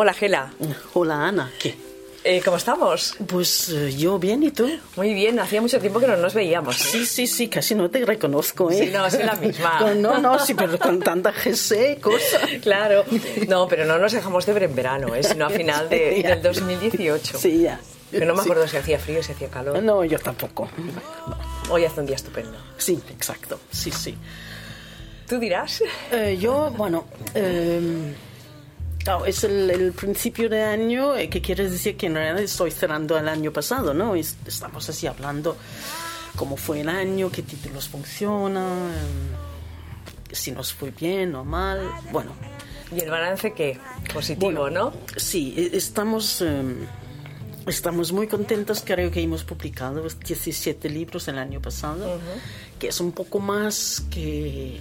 Hola, Gela. Hola, Ana. ¿Qué? Eh, ¿Cómo estamos? Pues eh, yo bien, ¿y tú? Muy bien, hacía mucho tiempo que no nos veíamos. Sí, sí, sí, casi no te reconozco, ¿eh? Sí, no, soy la misma. Con- no, no, sí, pero con tanta GC, cosa. Claro. No, pero no nos dejamos de ver en verano, ¿eh? sino a final de- Sí, del 2018. Sí, ya. Que no me Sí. acuerdo si hacía frío o si hacía calor. No, yo tampoco. Hoy hace un día estupendo. Sí, exacto, sí, sí. ¿Tú dirás? Eh, yo, bueno, eh, claro, es el, el principio de año, eh, que quiere decir que en realidad estoy cerrando el año pasado, ¿no? Es- estamos así hablando cómo fue el año, qué títulos funcionan, si nos fue bien o mal. Bueno, ¿Y el balance qué? Positivo, Bueno, ¿no? Sí, e- estamos, eh, estamos muy contentos. Creo que hemos publicado 17 libros el año pasado, que es un poco más que,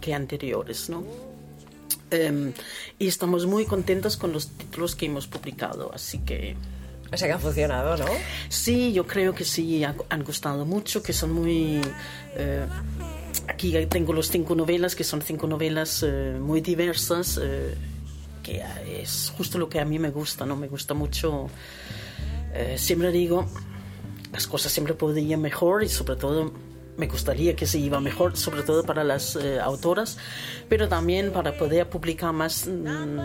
que anteriores, ¿no? Em, y estamos muy contentos con los títulos que hemos publicado, así que O sea que ha funcionado, ¿no? Sí, yo creo que sí, ha- han gustado mucho, que son muy... eh, aquí tengo los cinco novelas, que son cinco novelas eh, muy diversas, eh, que es justo lo que a mí me gusta, ¿no? Me gusta mucho... eh, siempre digo, las cosas siempre podrían mejor y sobre todo me gustaría que se iba mejor, sobre todo para las eh, autoras, pero también para poder publicar más... mm,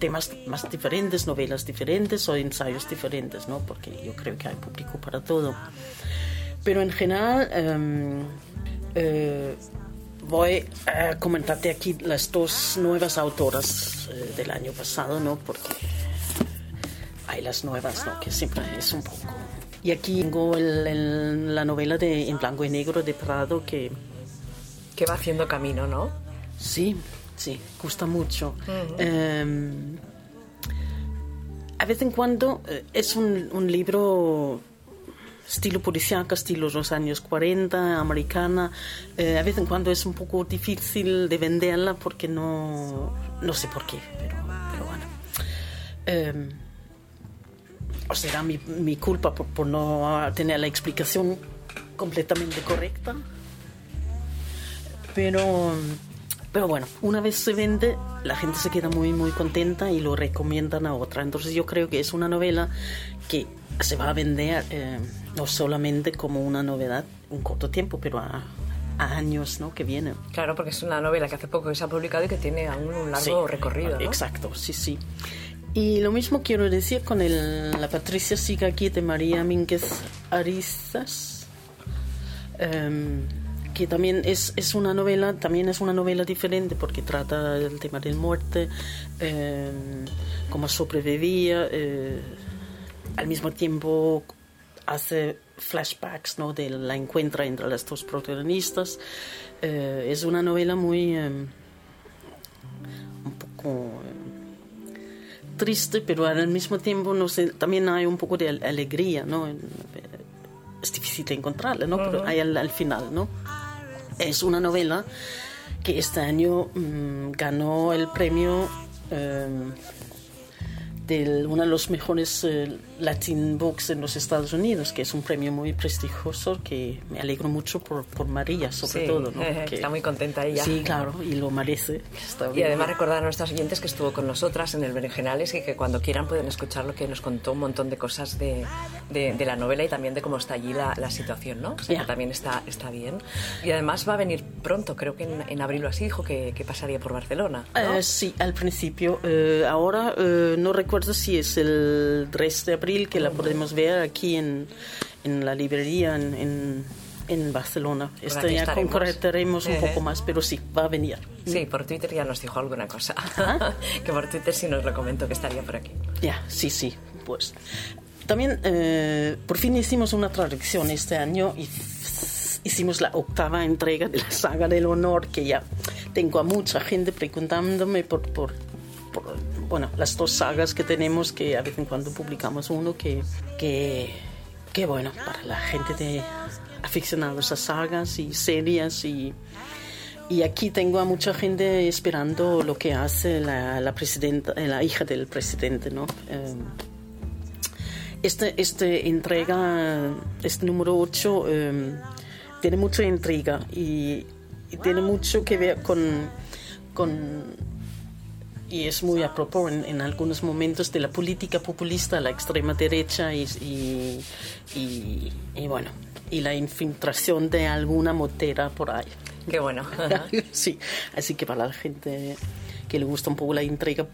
temas más diferentes, novelas diferentes o ensayos diferentes, ¿no? Porque yo creo que hay público para todo. Pero en general, em, eh, voy a comentarte aquí las dos nuevas autoras eh, del año pasado, ¿no? Porque hay las nuevas, ¿no? Que siempre es un poco... Y aquí tengo el- el- la novela de En blanco y negro de Prado que Que va haciendo camino, ¿no? Sí, sí, gusta mucho. Eh, a vez en cuando eh, es un, un libro estilo policíaco, estilo los años 40, americana. Eh, a vez en cuando es un poco difícil de venderla porque no, no sé por qué, pero, pero bueno. Eh, o será mi, mi culpa por, por no tener la explicación completamente correcta. Pero, pero bueno, una vez se vende, la gente se queda muy, muy contenta y lo recomiendan a otra. Entonces yo creo que es una novela que se va a vender eh, no solamente como una novedad un corto tiempo, pero a, a años ¿no? que vienen. Claro, porque es una novela que hace poco que se ha publicado y que tiene aún un largo Sí, recorrido, ¿no? Exacto, sí, sí. Y lo mismo quiero decir con el, la Patricia Siga aquí de María Mínguez Arizas, em, que también es, es una novela, también es una novela diferente porque trata el tema de muerte, em, cómo sobrevivía, eh, al mismo tiempo hace flashbacks ¿no? de la encuentra entre las dos protagonistas. Eh, es una novela muy... em, un poco triste, pero al mismo tiempo no sé, también hay un poco de al- alegría, ¿no? Es difícil de encontrarla, ¿no? Pero hay al, al final, ¿no? Es una novela que este año mm, ganó el premio eh, de uno de los mejores eh, Latin Books en los Estados Unidos, que es un premio muy prestigioso que me alegro mucho por, por María, sobre Sí, todo, ¿no? Que- está muy contenta ella. Sí, claro, y lo merece. Está Y además recordar a nuestros oyentes que estuvo con nosotras en el Berenjenales y que cuando quieran pueden escuchar lo que nos contó un montón de cosas de, de- de la novela y también de cómo está allí la, la situación, ¿no? O sea, Ya. que también está, está bien. Y además va a venir pronto, creo que en, en abril o así dijo que, que pasaría por Barcelona. ¿no? Eh, sí, al principio. Eh, ahora eh, no recuerdo si es el 3 de abril que la podemos ver aquí en, en la librería en, en, en Barcelona. Este aquí ya concretaremos un poco más, pero sí, va a venir. Sí, por Twitter ya nos dijo alguna cosa. que por Twitter sí nos lo comentó que estaría por aquí. Ya, sí, sí, pues. También, eh, por fin hicimos una traducción este año y hicimos la octava entrega de la saga del honor, que ya tengo a mucha gente preguntándome por, por, por, bueno, las dos sagas que tenemos, que a vez en cuando publicamos uno, que, que, que bueno, para la gente de aficionados a sagas y series y... Y aquí tengo a mucha gente esperando lo que hace la, la presidenta, la hija del presidente, ¿no? Eh, este, este entrega, este número 8, eh, tiene mucha intriga y, y tiene mucho que ver con, con y es muy a propósito en, en, algunos momentos de la política populista, la extrema derecha y, y, y, y bueno, y la infiltración de alguna motera por ahí. Qué bueno. sí, así que para la gente que le gusta un poco la intriga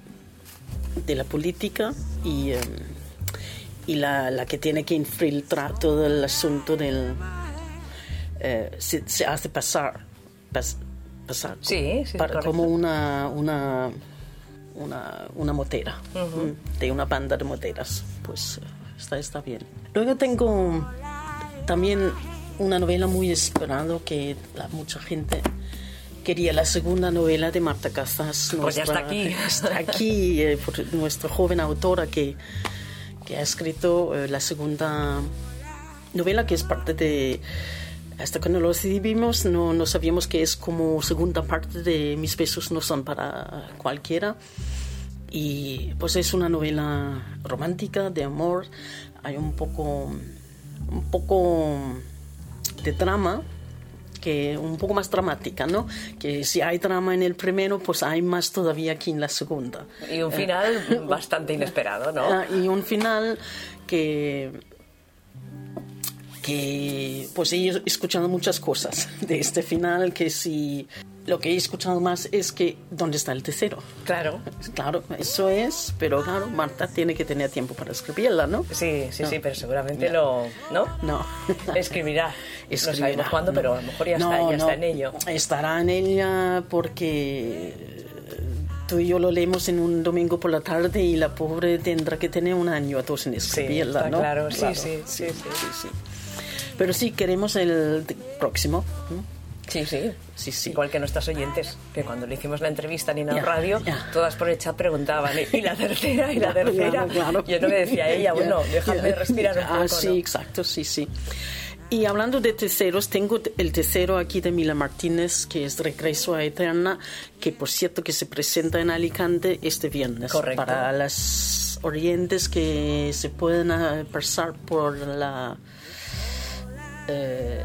de la política y, um, y la, la, que tiene que infiltrar todo el asunto del... Eh, se, se, hace pasar, pas, pasar sí, sí, para, como una, una, una, una motera, uh -huh. de una banda de moteras. Pues está, está bien. Luego tengo también una novela muy esperada que la, mucha gente quería, la segunda novela de Marta Casas. Nuestra, pues ya está aquí. Está aquí, eh, por nuestra joven autora que, que ha escrito eh, la segunda novela que es parte de... Hasta cuando lo decidimos no, no sabíamos que es como segunda parte de Mis besos no son para cualquiera. Y pues es una novela romántica, de amor. Hay un poco, un poco de drama, que un poco más dramática, ¿no? Que si hay drama en el primero, pues hay más todavía aquí en la segunda. Y un final eh, bastante inesperado, ¿no? Y un final que que pues he escuchado muchas cosas de este final que si lo que he escuchado más es que dónde está el tercero claro. Claro eso es pero claro Marta tiene que tener tiempo para escribirla no sí sí no. sí pero seguramente lo no no. Escribirá. Escribirá no sabemos cuándo pero a lo mejor ya, no, está, ya no. está en ello. Estará en ella porque tú y yo lo leemos en un domingo por la tarde y la pobre tendrá que tener un año a todos en escribirla sí, no claro, claro. Sí, sí, sí, sí, sí. Pero sí, queremos el próximo. Sí, sí, sí, sí. Igual que nuestras oyentes, que cuando le hicimos la entrevista en Inau Ya, Radio, ya. todas por el chat preguntaban, ¿y la tercera? ¿Y la Claro, tercera? claro, claro. Yo no le decía a ella, bueno, Ya, déjame respirar un poco. Ah, sí, ¿no? exacto, sí, sí. Y hablando de terceros, tengo el tercero aquí de Mila Martínez, que es Regreso a Eterna, que por cierto que se presenta en Alicante este viernes. Correcto. Para las oyentes que se pueden pasar por la... eh,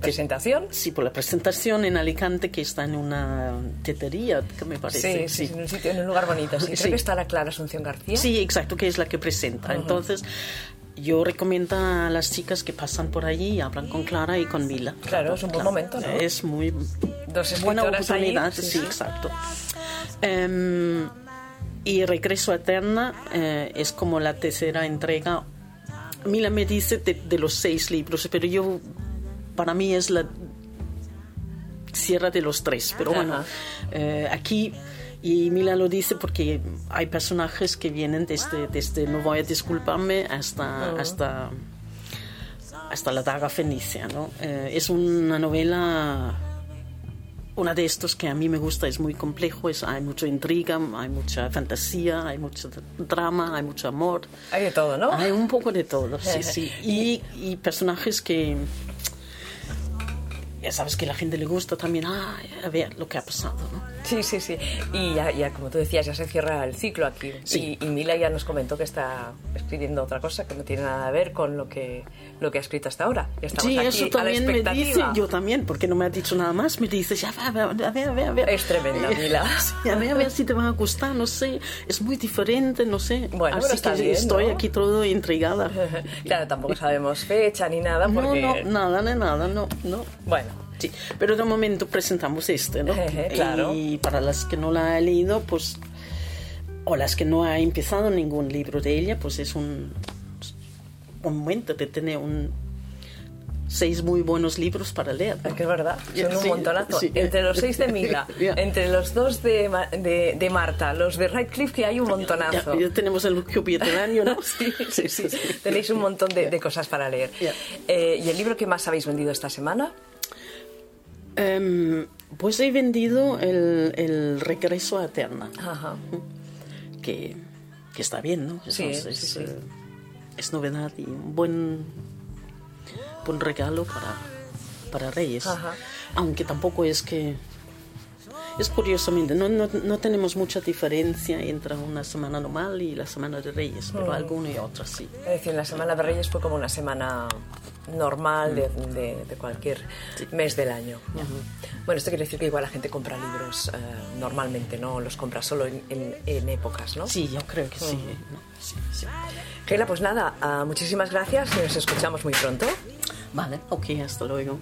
¿Presentación? sí, por la presentación en Alicante, que está en una tetería, que me Sí, parece. sí, en un sitio, en un lugar bonito. Sí, creo Sí. que está la Clara Asunción García. Sí, exacto, que es la que presenta. Entonces, yo recomiendo a las chicas que pasan por allí y hablan con Clara y con Mila. Claro, es un buen momento, ¿no? Es muy Dos buena oportunidad, sí, sí, sí. exacto. Em, y Regreso a Eterna eh, es como la tercera entrega. Mila me dice de, de los seis libros, pero yo, para mí es la cierra de los tres. Pero bueno, eh, aquí, y Mila lo dice porque hay personajes que vienen desde, desde no voy a disculparme hasta, hasta, hasta la daga fenicia. ¿no? Eh, es una novela una de estos que a mí me gusta es muy complejo, es, hay mucha intriga, hay mucha fantasía, hay mucho drama, hay mucho amor. Hay de todo, ¿no? Hay un poco de todo, sí, sí. Y, y personajes que ya sabes que a la gente le gusta también, ah, a ver lo que ha pasado, ¿no? Sí, sí, sí. Y ya, ya, como tú decías, ya se cierra el ciclo aquí. Sí. Y, y Mila ya nos comentó que está escribiendo otra cosa que no tiene nada que ver con lo que, lo que ha escrito hasta ahora. Ya estamos Sí, aquí eso a la también me dice, yo también, porque no me ha dicho nada más, me dice, ya, a ver, a ver, a ver. A ver. Es tremenda, Mila. Sí, a ver, a ver si te va a gustar, no sé, es muy diferente, no sé. Bueno, Así está que bien, estoy ¿no? aquí todo intrigada. claro, tampoco sabemos fecha ni nada No, porque... no, nada, de nada, no, no. Bueno, Sí, pero de momento presentamos este, ¿no? Claro. Y para las que no la ha leído, pues, o las que no ha empezado ningún libro de ella, pues es un, un momento de tener un, seis muy buenos libros para leer. es que es verdad, son un Sí, montonazo. sí. Entre los seis de Mila, Ya. entre los dos de, de, de Marta, los de Radcliffe, que hay un Ya, montonazo. ya tenemos el año, ¿no? Sí, sí, sí. Tenéis un montón de, de cosas para leer. Ya. Eh, ¿Y el libro que más habéis vendido esta semana? Em, pues he vendido el, el Regreso a Eterna, Ajá. que, que está bien, ¿no? Sí, es, sí, sí. eh, es novedad y un buen, buen regalo para, para Reyes. Ajá. Aunque tampoco es que... Es curiosamente, no, no, no tenemos mucha diferencia entre una semana normal y la semana de Reyes, pero alguna y otra sí. Es decir, la Semana de Reyes fue como una semana normal de, de- de cualquier mes del año. Bueno, esto quiere decir que igual la gente compra libros eh, normalmente, no los compra solo en, en- en épocas, ¿no? Sí, yo creo que sí. ¿no? sí, sí. Gela, pues nada, ah, muchísimas gracias y nos escuchamos muy pronto. Vale, ok, hasta luego.